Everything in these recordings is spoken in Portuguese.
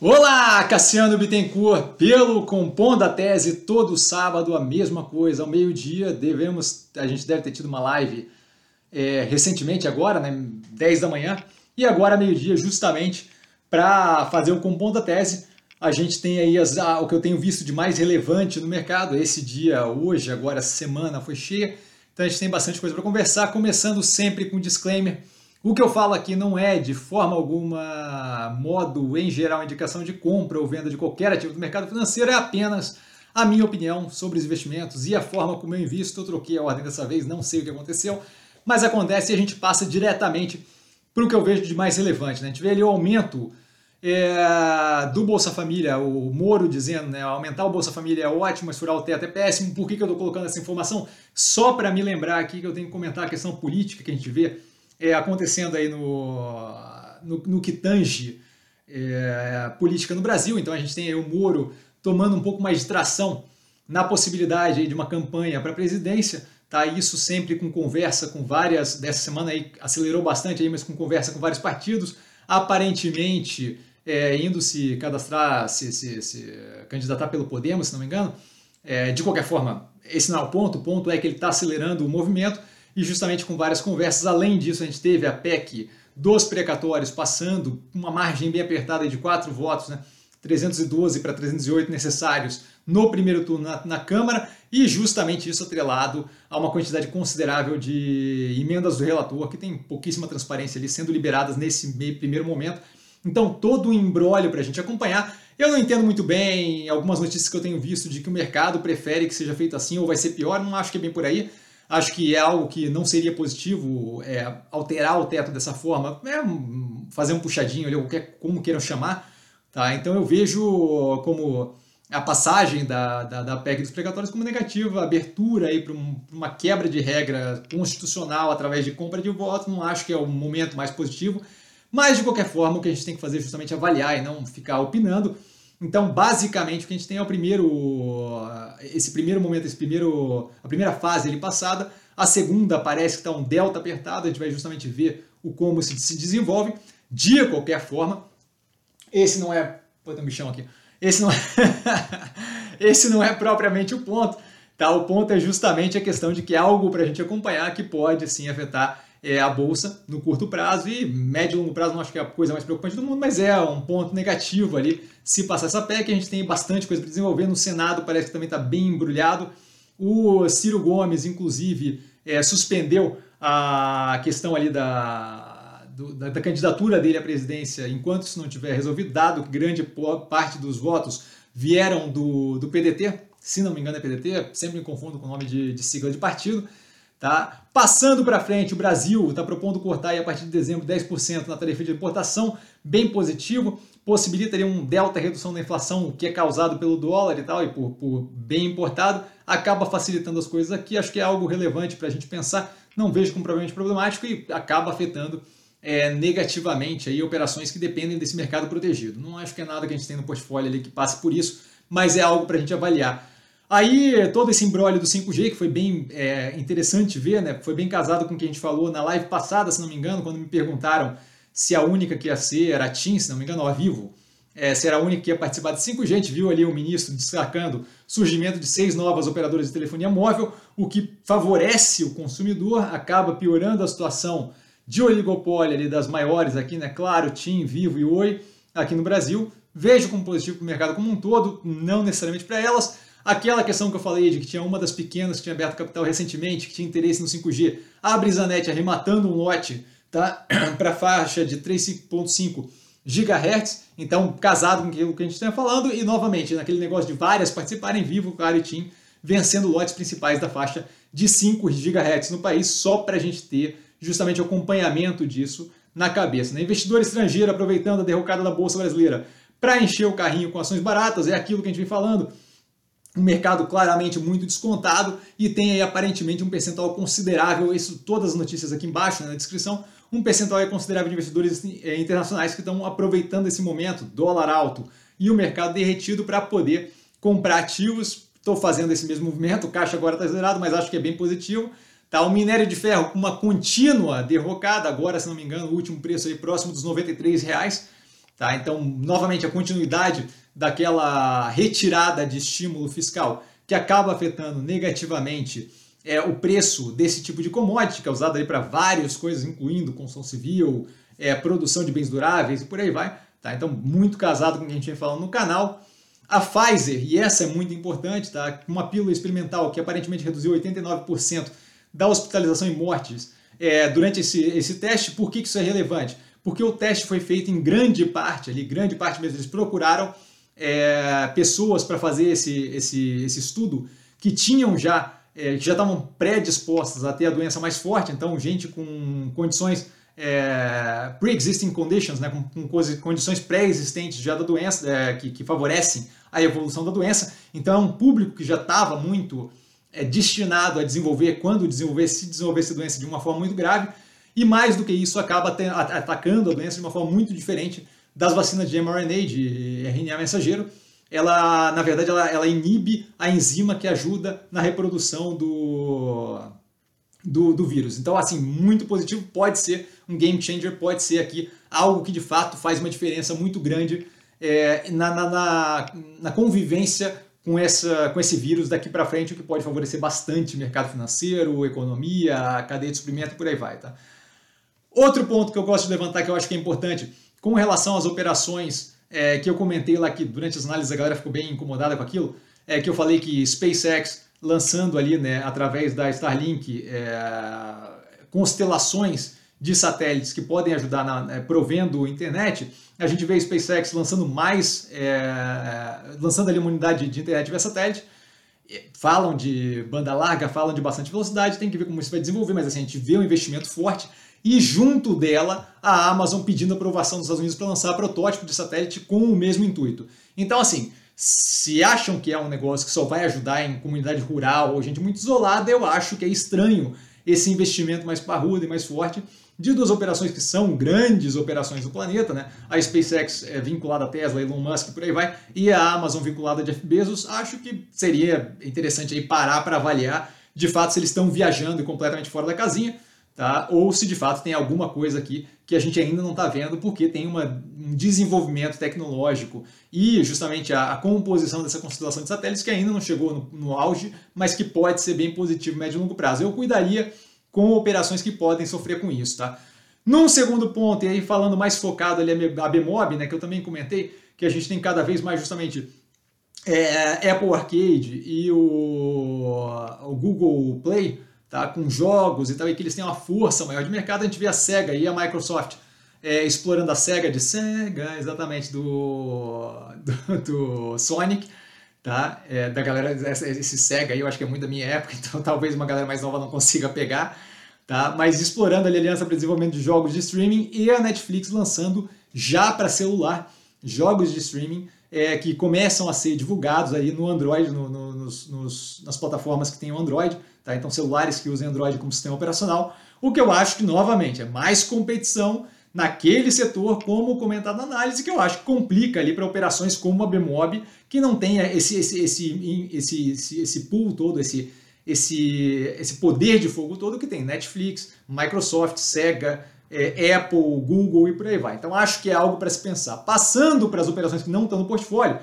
Olá, Cassiano Bittencourt, pelo Compondo a Tese, todo sábado a mesma coisa, ao meio-dia, devemos, a gente deve ter tido uma live é, recentemente agora, né, 10 da manhã, e agora meio-dia justamente para fazer o Compondo a Tese, a gente tem aí as, a, o que eu tenho visto de mais relevante no mercado, esse dia, hoje, agora, semana foi cheia, então a gente tem bastante coisa para conversar, começando sempre com um disclaimer, o que eu falo aqui não é de forma alguma modo, em geral, indicação de compra ou venda de qualquer ativo do mercado financeiro, é apenas a minha opinião sobre os investimentos e a forma como eu invisto. Eu troquei a ordem dessa vez, não sei o que aconteceu, mas acontece e a gente passa diretamente para o que eu vejo de mais relevante. Né? A gente vê ali o aumento é, do Bolsa Família, o Moro dizendo, né, aumentar o Bolsa Família é ótimo, mas furar o teto é péssimo. Por que, que eu estou colocando essa informação? Só para me lembrar aqui que eu tenho que comentar a questão política que a gente vê é, acontecendo aí no, no, no que tange é, política no Brasil. Então a gente tem aí o Moro tomando um pouco mais de tração na possibilidade de uma campanha para a presidência. Tá, isso sempre com conversa com várias, dessa semana aí acelerou bastante, aí, mas com conversa com vários partidos, aparentemente é, indo se cadastrar, se, se, se, candidatar pelo Podemos, se não me engano. É, de qualquer forma, esse não é o ponto, o ponto é que ele está acelerando o movimento e justamente com várias conversas. Além disso, a gente teve a PEC dos precatórios passando uma margem bem apertada de quatro votos, né? 312 para 308 necessários no primeiro turno na, na, Câmara, e justamente isso atrelado a uma quantidade considerável de emendas do relator, que tem pouquíssima transparência ali sendo liberadas nesse primeiro momento. Então, todo o embrólio para a gente acompanhar. Eu não entendo muito bem algumas notícias que eu tenho visto de que o mercado prefere que seja feito assim ou vai ser pior, não acho que é bem por aí. Acho que é algo que não seria positivo é, alterar o teto dessa forma, é, fazer um puxadinho ali, qualquer, como queiram chamar. Tá? Então eu vejo como a passagem da, da, da PEC dos precatórios como negativa, abertura para um, uma quebra de regra constitucional através de compra de votos, não acho que é o momento mais positivo, mas de qualquer forma o que a gente tem que fazer é justamente avaliar e não ficar opinando. Então, basicamente, o que a gente tem é o primeiro, esse primeiro momento, esse primeiro, a primeira fase ali passada. A segunda parece que está um delta apertado, a gente vai justamente ver o como se, se desenvolve. De qualquer forma, esse não é, pô, tem um bichão aqui. Esse não é, esse não é propriamente o ponto. Tá? O ponto é justamente a questão de que é algo para a gente acompanhar que pode sim afetar é, a bolsa no curto prazo e médio e longo prazo não acho que é a coisa mais preocupante do mundo, mas é um ponto negativo ali se passar essa PEC. A gente tem bastante coisa para desenvolver. No Senado parece que também está bem embrulhado. O Ciro Gomes, inclusive, é, suspendeu a questão ali da, do, da, da, candidatura dele à presidência enquanto isso não tiver resolvido, dado que grande parte dos votos vieram do, do PDT, se não me engano é PDT, sempre me confundo com o nome de, de sigla de partido. Tá? Passando para frente, o Brasil está propondo cortar aí, a partir de dezembro 10% na tarifa de importação, bem positivo, possibilita ali, um delta redução da inflação que é causado pelo dólar e tal, e por, por bem importado, acaba facilitando as coisas aqui, acho que é algo relevante para a gente pensar, não vejo como provavelmente problemático e acaba afetando é, negativamente aí operações que dependem desse mercado protegido. Não acho que é nada que a gente tem no portfólio ali que passe por isso, mas é algo para a gente avaliar. Aí, todo esse embrólio do 5G, que foi bem é, interessante ver, né? Foi bem casado com o que a gente falou na live passada, se não me engano, quando me perguntaram se a única que ia ser era a TIM, se não me engano, ou a Vivo, é, se era a única que ia participar de 5G. A gente viu ali o ministro destacando surgimento de seis novas operadoras de telefonia móvel, o que favorece o consumidor, acaba piorando a situação de oligopólio ali das maiores aqui, né? Claro, TIM, Vivo e Oi, aqui no Brasil. Vejo como positivo para o mercado como um todo, não necessariamente para elas, Aquela questão que eu falei de que tinha uma das pequenas que tinha aberto capital recentemente, que tinha interesse no 5G, a Brisanet arrematando um lote tá, para a faixa de 3.5 GHz, então casado com aquilo que a gente está falando, e novamente naquele negócio de várias participarem vivo, claro, e TIM vencendo lotes principais da faixa de 5 GHz no país, só para a gente ter justamente o acompanhamento disso na cabeça. Né? Investidor estrangeiro aproveitando a derrocada da Bolsa Brasileira para encher o carrinho com ações baratas, é aquilo que a gente vem falando um mercado claramente muito descontado e tem aí aparentemente um percentual considerável, isso todas as notícias aqui embaixo né, na descrição, um percentual considerável de investidores eh, internacionais que estão aproveitando esse momento, dólar alto e o mercado derretido para poder comprar ativos. Estou fazendo esse mesmo movimento, o caixa agora está zerado, mas acho que é bem positivo. Tá, o minério de ferro com uma contínua derrocada, agora, se não me engano, o último preço aí próximo dos 93 reais. Tá? Então, novamente, a continuidade daquela retirada de estímulo fiscal que acaba afetando negativamente é, o preço desse tipo de commodity, que é usado para várias coisas, incluindo construção civil, é, produção de bens duráveis e por aí vai. Tá? Então, muito casado com o que a gente vem falando no canal. A Pfizer, e essa é muito importante, tá? uma pílula experimental que aparentemente reduziu 89% da hospitalização e mortes é, durante esse, esse teste. Por que, que isso é relevante? Porque o teste foi feito em grande parte, ali, grande parte mesmo, eles procuraram é, pessoas para fazer esse, esse, esse estudo que tinham já, é, que já estavam predispostas a ter a doença mais forte, então gente com condições é, pre-existing conditions, né, com, com condições pré-existentes já da doença, é, que, que, favorecem a evolução da doença. Então é um público que já estava muito é, destinado a desenvolver, quando desenvolver, se desenvolver essa doença de uma forma muito grave. E mais do que isso, acaba atacando a doença de uma forma muito diferente das vacinas de mRNA, de RNA mensageiro. Ela, na verdade, ela, ela inibe a enzima que ajuda na reprodução do, do, do, vírus. Então, assim, muito positivo, pode ser um game changer, pode ser aqui algo que de fato faz uma diferença muito grande é, na, na, na, na, convivência com, essa, com esse vírus daqui para frente, o que pode favorecer bastante mercado financeiro, economia, cadeia de suprimento, por aí vai. Tá? Outro ponto que eu gosto de levantar que eu acho que é importante, com relação às operações é, que eu comentei lá que durante as análises a galera ficou bem incomodada com aquilo, é que eu falei que SpaceX lançando ali, né, através da Starlink, é, constelações de satélites que podem ajudar na, é, provendo internet, a gente vê a SpaceX lançando mais, é, lançando ali uma unidade de internet via satélite, falam de banda larga, falam de bastante velocidade, tem que ver como isso vai desenvolver, mas assim, a gente vê um investimento forte e junto dela a Amazon pedindo aprovação dos Estados Unidos para lançar protótipo de satélite com o mesmo intuito. Então, assim, se acham que é um negócio que só vai ajudar em comunidade rural ou gente muito isolada, eu acho que é estranho esse investimento mais parrudo e mais forte de duas operações que são grandes operações do planeta, né? A SpaceX é vinculada à Tesla, Elon Musk, por aí vai, e a Amazon vinculada a Jeff Bezos. Acho que seria interessante aí parar para avaliar de fato se eles estão viajando completamente fora da casinha, tá? Ou se de fato tem alguma coisa aqui que a gente ainda não está vendo, porque tem uma, um desenvolvimento tecnológico e justamente a, a, composição dessa constelação de satélites que ainda não chegou no, no auge, mas que pode ser bem positivo médio e longo prazo. Eu cuidaria com operações que podem sofrer com isso, tá? Num segundo ponto, e aí falando mais focado ali a Bmob, né, que eu também comentei, que a gente tem cada vez mais justamente é, Apple Arcade e o, o Google Play, tá? com jogos e tal, e que eles têm uma força maior de mercado, a gente vê a SEGA e a Microsoft é, explorando a SEGA de SEGA, exatamente, do, do, do Sonic, tá? É, da galera, esse SEGA aí eu acho que é muito da minha época, então talvez uma galera mais nova não consiga pegar, tá? Mas explorando a aliança para desenvolvimento de jogos de streaming e a Netflix lançando já para celular jogos de streaming é, que começam a ser divulgados aí no Android, no, no, nos, nos, nas plataformas que tem o Android, tá? então celulares que usam Android como sistema operacional, o que eu acho que, novamente, é mais competição naquele setor, como comentado na análise, que eu acho que complica ali para operações como a Bmob, que não tem esse, esse, esse, esse, esse, esse pool todo, esse, esse, esse poder de fogo todo que tem Netflix, Microsoft, Sega, é, Apple, Google e por aí vai. Então acho que é algo para se pensar. Passando para as operações que não estão no portfólio,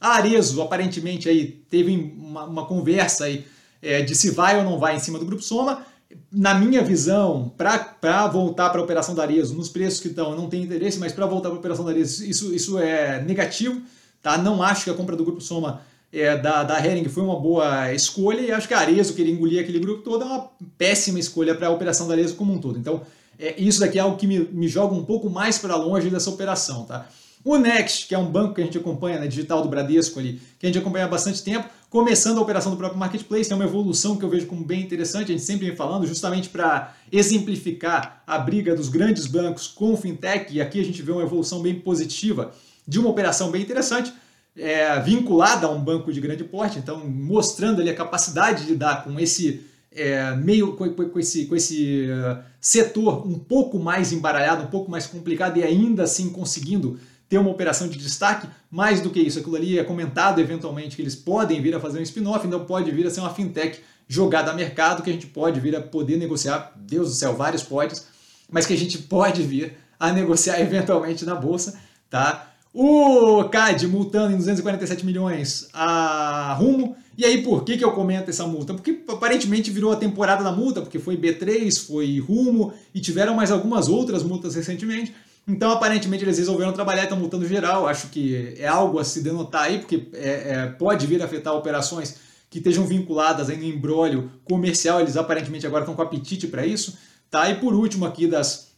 a Arezo aparentemente aí teve uma, uma conversa aí é, de se vai ou não vai em cima do Grupo Soma. Na minha visão, para voltar para a operação da Arezo, nos preços que estão, não tem interesse, mas para voltar para a operação da Arezo, isso, isso é negativo. Tá? Não acho que a compra do Grupo Soma é, da, da Hering foi uma boa escolha e acho que a Arezo querer engolir aquele grupo todo é uma péssima escolha para a operação da Arezo como um todo. Então, é, isso daqui é algo que me, me joga um pouco mais para longe dessa operação, tá? O Next, que é um banco que a gente acompanha, né, digital do Bradesco ali, que a gente acompanha há bastante tempo, começando a operação do próprio marketplace, é uma evolução que eu vejo como bem interessante, a gente sempre vem falando, justamente para exemplificar a briga dos grandes bancos com o fintech, e aqui a gente vê uma evolução bem positiva de uma operação bem interessante, é, vinculada a um banco de grande porte, então mostrando ali a capacidade de lidar com esse é, meio com, com, esse, com esse uh, setor um pouco mais embaralhado, um pouco mais complicado e ainda assim conseguindo ter uma operação de destaque, mais do que isso, aquilo ali é comentado eventualmente que eles podem vir a fazer um spin-off, então pode vir a ser uma fintech jogada a mercado, que a gente pode vir a poder negociar, Deus do céu, vários podes, mas que a gente pode vir a negociar eventualmente na bolsa, tá? O CAD multando em 247 milhões a Rumo. E aí, por que, que eu comento essa multa? Porque aparentemente virou a temporada da multa, porque foi B3, foi Rumo e tiveram mais algumas outras multas recentemente. Então, aparentemente, eles resolveram trabalhar e estão multando geral. Acho que é algo a se denotar aí, porque é, é, pode vir a afetar operações que estejam vinculadas aí no embrólio comercial. Eles aparentemente agora estão com apetite para isso. Tá? E por último, aqui das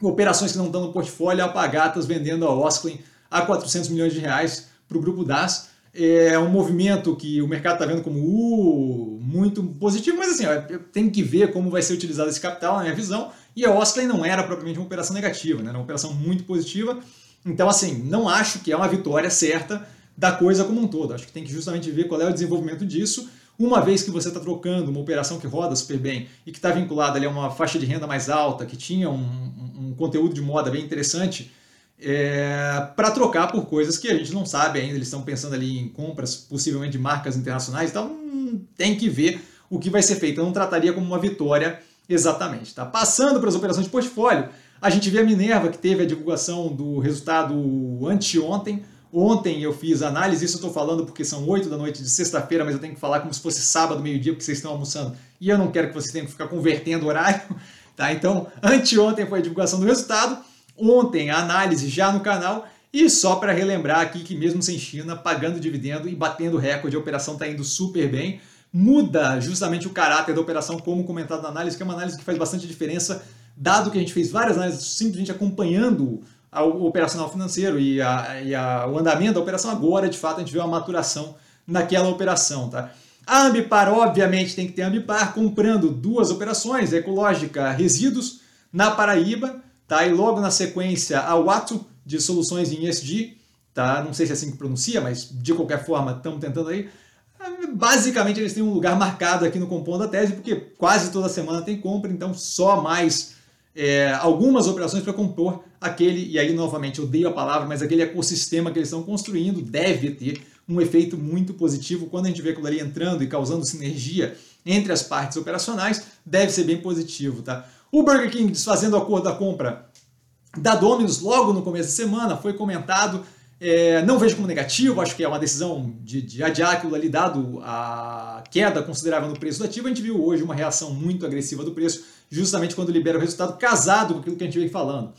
operações que não estão no portfólio, a Pagatas vendendo a Osklin a 400 milhões de reais para o grupo DAS. É um movimento que o mercado está vendo como uh, muito positivo, mas assim, tem que ver como vai ser utilizado esse capital, na minha visão. E a Osklin não era propriamente uma operação negativa, né? era uma operação muito positiva. Então, assim, não acho que é uma vitória certa da coisa como um todo. Acho que tem que justamente ver qual é o desenvolvimento disso. Uma vez que você está trocando uma operação que roda super bem e que está vinculada ali a uma faixa de renda mais alta, que tinha um, um conteúdo de moda bem interessante, é, para trocar por coisas que a gente não sabe ainda. Eles estão pensando ali em compras, possivelmente de marcas internacionais, então hum, tem que ver o que vai ser feito. Eu não trataria como uma vitória exatamente. Tá? Passando para as operações de portfólio, a gente vê a Minerva, que teve a divulgação do resultado anteontem. Ontem eu fiz análise, isso eu estou falando porque são 8 da noite de sexta-feira, mas eu tenho que falar como se fosse sábado, meio-dia, porque vocês estão almoçando. E eu não quero que vocês tenham que ficar convertendo horário. Tá? Então, anteontem foi a divulgação do resultado ontem a análise já no canal. E só para relembrar aqui que mesmo sem China, pagando dividendo e batendo recorde, a operação está indo super bem. Muda justamente o caráter da operação, como comentado na análise, que é uma análise que faz bastante diferença, dado que a gente fez várias análises simplesmente acompanhando o operacional financeiro e, a, e a, o andamento da operação. Agora, de fato, a gente vê uma maturação naquela operação. Tá? A Ambipar, obviamente, tem que ter Ambipar comprando duas operações, Ecológica Resíduos, na Paraíba, Tá? E logo na sequência, a Watu, de soluções em ESG, tá? não sei se é assim que pronuncia, mas de qualquer forma estamos tentando aí. Basicamente, eles têm um lugar marcado aqui no Compondo da Tese, porque quase toda semana tem compra, então só mais é, algumas operações para compor aquele, e aí novamente eu dei a palavra, mas aquele ecossistema que eles estão construindo deve ter um efeito muito positivo. Quando a gente vê aquilo ali entrando e causando sinergia entre as partes operacionais, deve ser bem positivo. Tá? O Burger King desfazendo o acordo da compra da Domino's logo no começo da semana, foi comentado. É, não vejo como negativo, acho que é uma decisão de, de adiar aquilo ali, dado a queda considerável no preço do ativo. A gente viu hoje uma reação muito agressiva do preço, justamente quando libera o resultado, casado com aquilo que a gente vem falando.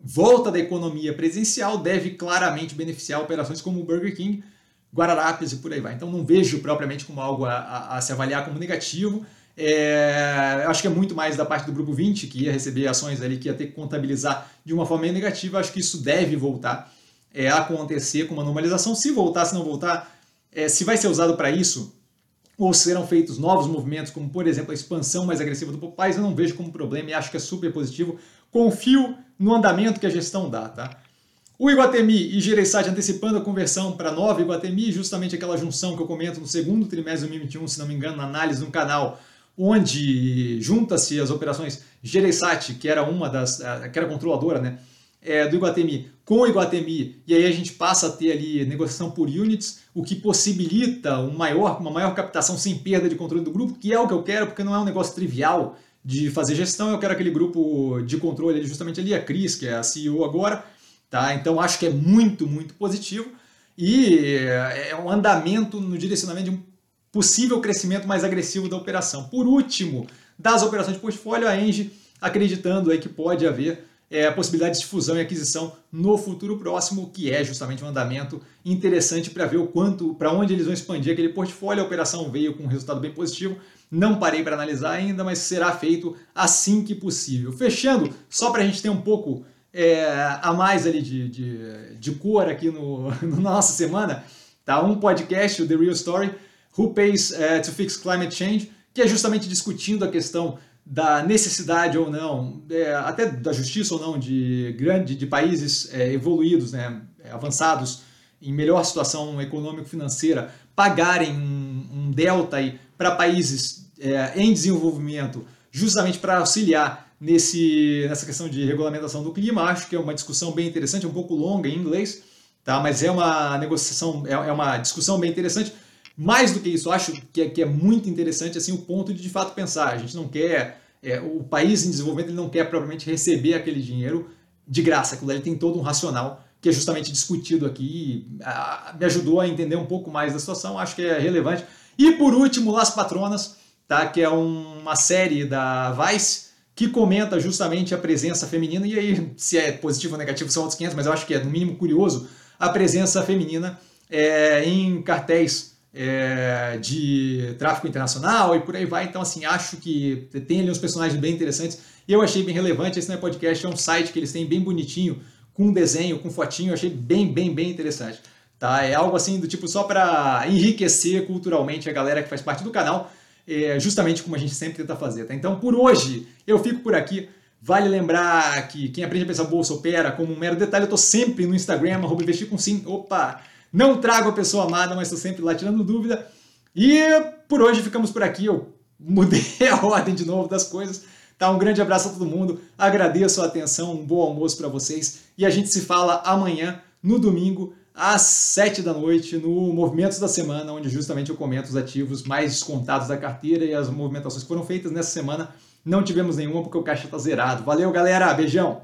Volta da economia presencial deve claramente beneficiar operações como o Burger King, Guararapes e por aí vai. Então não vejo propriamente como algo a, a, a se avaliar como negativo. É, acho que é muito mais da parte do grupo 20, que ia receber ações ali, que ia ter que contabilizar de uma forma negativa. Acho que isso deve voltar é, a acontecer com uma normalização. Se voltar, se não voltar, é, se vai ser usado para isso, ou serão feitos novos movimentos, como por exemplo a expansão mais agressiva do Popeyes, eu não vejo como problema e acho que é super positivo. Confio no andamento que a gestão dá, tá? O Iguatemi e Gereissati antecipando a conversão para nova Iguatemi, justamente aquela junção que eu comento no segundo trimestre de 2021, se não me engano, na análise no canal, onde junta-se as operações Gereissati, que era uma das, que era controladora, né, é, do Iguatemi, com o Iguatemi, e aí a gente passa a ter ali negociação por units, o que possibilita um maior, uma maior captação sem perda de controle do grupo, que é o que eu quero, porque não é um negócio trivial de fazer gestão, eu quero aquele grupo de controle justamente ali, a Cris, que é a CEO agora, tá? Então acho que é muito, muito positivo, e é um andamento no direcionamento de um possível crescimento mais agressivo da operação. Por último, das operações de portfólio, a Engie acreditando aí que pode haver é, a possibilidade de fusão e aquisição no futuro próximo, que é justamente um andamento interessante para ver o quanto, para onde eles vão expandir aquele portfólio. A operação veio com um resultado bem positivo. Não parei para analisar ainda, mas será feito assim que possível. Fechando, só para a gente ter um pouco é, a mais ali de, de, de cor aqui no, no, na nossa semana, tá? Um podcast, o The Real Story, Who Pays uh, to Fix Climate Change, que é justamente discutindo a questão da necessidade ou não, é, até da justiça ou não, de, grande, de países é, evoluídos, né, avançados, em melhor situação econômico-financeira, pagarem um, um delta para países é, em desenvolvimento, justamente para auxiliar nesse, nessa questão de regulamentação do clima. Acho que é uma discussão bem interessante, um pouco longa em inglês, tá? mas é uma negociação, é, é uma discussão bem interessante mais do que isso, acho que é, que é muito interessante assim o ponto de de fato pensar. A gente não quer, é, o país em desenvolvimento ele não quer propriamente receber aquele dinheiro de graça. Aquilo ali tem todo um racional que é justamente discutido aqui, me ajudou a entender um pouco mais da situação, acho que é relevante. E por último, Las Patronas, tá? que é uma série da Vice que comenta justamente a presença feminina, e aí se é positivo ou negativo são outros 500, mas eu acho que é no mínimo curioso a presença feminina é, em cartéis é, de tráfico internacional e por aí vai. Então, assim, acho que tem ali uns personagens bem interessantes. E eu achei bem relevante. Esse não é podcast, é um site que eles têm bem bonitinho, com desenho, com fotinho. Eu achei bem, bem, bem interessante. Tá? É algo assim do tipo só para enriquecer culturalmente a galera que faz parte do canal, é, justamente como a gente sempre tenta fazer. Tá? Então, por hoje, eu fico por aqui. Vale lembrar que quem aprende a pensar bolsa opera como um mero detalhe. Eu estou sempre no Instagram, arroba investir com sim. Opa! Não trago a pessoa amada, mas estou sempre lá tirando dúvida. E por hoje ficamos por aqui. Eu mudei a ordem de novo das coisas. Tá, um grande abraço a todo mundo. Agradeço a atenção, um bom almoço para vocês. E a gente se fala amanhã, no domingo, às 7 da noite, no Movimentos da Semana, onde justamente eu comento os ativos mais descontados da carteira e as movimentações que foram feitas nessa semana. Não tivemos nenhuma porque o caixa está zerado. Valeu, galera. Beijão.